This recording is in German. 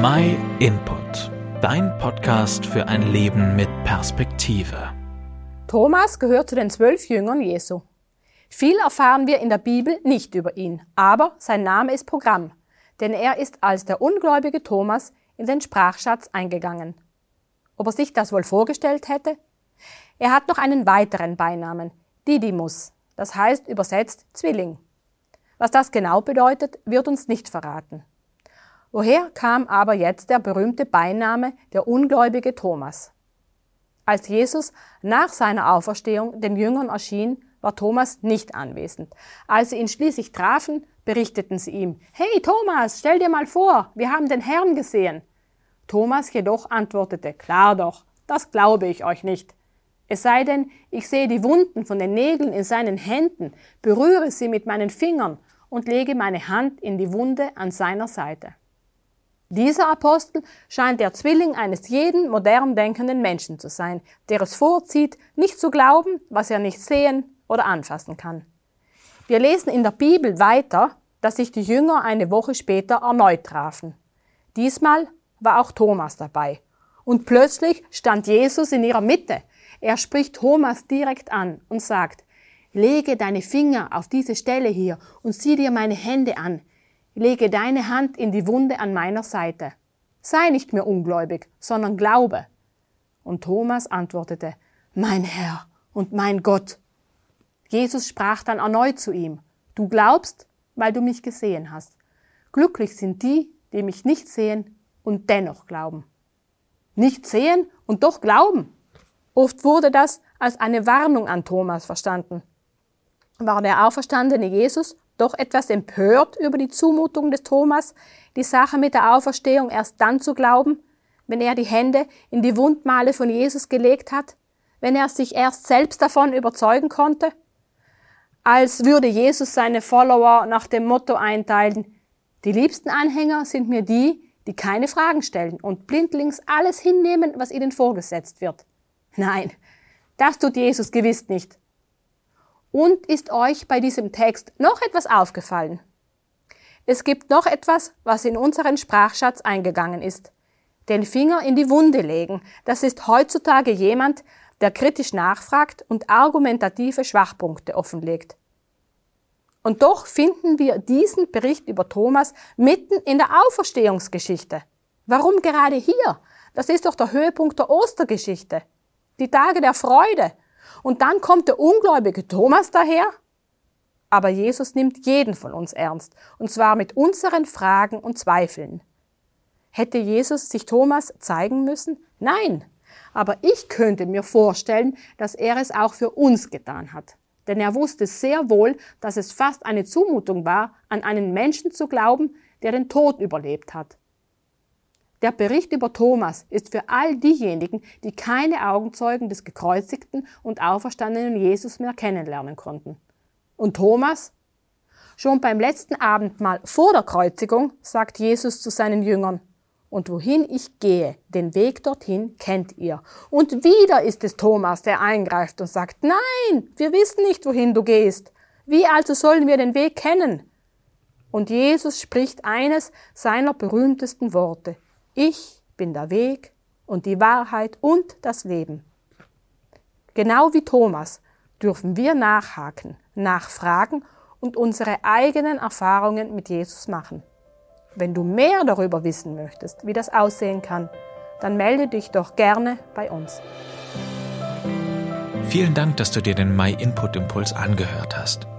My Input, dein Podcast für ein Leben mit Perspektive. Thomas gehört zu den zwölf Jüngern Jesu. Viel erfahren wir in der Bibel nicht über ihn, aber sein Name ist Programm, denn er ist als der ungläubige Thomas in den Sprachschatz eingegangen. Ob er sich das wohl vorgestellt hätte? Er hat noch einen weiteren Beinamen, Didymus, das heißt übersetzt Zwilling. Was das genau bedeutet, wird uns nicht verraten. Woher kam aber jetzt der berühmte Beiname der ungläubige Thomas? Als Jesus nach seiner Auferstehung den Jüngern erschien, war Thomas nicht anwesend. Als sie ihn schließlich trafen, berichteten sie ihm, Hey Thomas, stell dir mal vor, wir haben den Herrn gesehen. Thomas jedoch antwortete, Klar doch, das glaube ich euch nicht. Es sei denn, ich sehe die Wunden von den Nägeln in seinen Händen, berühre sie mit meinen Fingern und lege meine Hand in die Wunde an seiner Seite. Dieser Apostel scheint der Zwilling eines jeden modern denkenden Menschen zu sein, der es vorzieht, nicht zu glauben, was er nicht sehen oder anfassen kann. Wir lesen in der Bibel weiter, dass sich die Jünger eine Woche später erneut trafen. Diesmal war auch Thomas dabei. Und plötzlich stand Jesus in ihrer Mitte. Er spricht Thomas direkt an und sagt, lege deine Finger auf diese Stelle hier und sieh dir meine Hände an lege deine Hand in die Wunde an meiner Seite. Sei nicht mehr ungläubig, sondern glaube. Und Thomas antwortete, Mein Herr und mein Gott. Jesus sprach dann erneut zu ihm, Du glaubst, weil du mich gesehen hast. Glücklich sind die, die mich nicht sehen und dennoch glauben. Nicht sehen und doch glauben. Oft wurde das als eine Warnung an Thomas verstanden. War der auferstandene Jesus doch etwas empört über die Zumutung des Thomas, die Sache mit der Auferstehung erst dann zu glauben, wenn er die Hände in die Wundmale von Jesus gelegt hat, wenn er sich erst selbst davon überzeugen konnte, als würde Jesus seine Follower nach dem Motto einteilen, die liebsten Anhänger sind mir die, die keine Fragen stellen und blindlings alles hinnehmen, was ihnen vorgesetzt wird. Nein, das tut Jesus gewiss nicht. Und ist euch bei diesem Text noch etwas aufgefallen? Es gibt noch etwas, was in unseren Sprachschatz eingegangen ist. Den Finger in die Wunde legen, das ist heutzutage jemand, der kritisch nachfragt und argumentative Schwachpunkte offenlegt. Und doch finden wir diesen Bericht über Thomas mitten in der Auferstehungsgeschichte. Warum gerade hier? Das ist doch der Höhepunkt der Ostergeschichte. Die Tage der Freude und dann kommt der ungläubige Thomas daher. Aber Jesus nimmt jeden von uns ernst, und zwar mit unseren Fragen und Zweifeln. Hätte Jesus sich Thomas zeigen müssen? Nein. Aber ich könnte mir vorstellen, dass er es auch für uns getan hat. Denn er wusste sehr wohl, dass es fast eine Zumutung war, an einen Menschen zu glauben, der den Tod überlebt hat. Der Bericht über Thomas ist für all diejenigen, die keine Augenzeugen des gekreuzigten und auferstandenen Jesus mehr kennenlernen konnten. Und Thomas? Schon beim letzten Abendmahl vor der Kreuzigung sagt Jesus zu seinen Jüngern, und wohin ich gehe, den Weg dorthin kennt ihr. Und wieder ist es Thomas, der eingreift und sagt, nein, wir wissen nicht, wohin du gehst. Wie also sollen wir den Weg kennen? Und Jesus spricht eines seiner berühmtesten Worte. Ich bin der Weg und die Wahrheit und das Leben. Genau wie Thomas dürfen wir nachhaken, nachfragen und unsere eigenen Erfahrungen mit Jesus machen. Wenn du mehr darüber wissen möchtest, wie das aussehen kann, dann melde dich doch gerne bei uns. Vielen Dank, dass du dir den My Input Impuls angehört hast.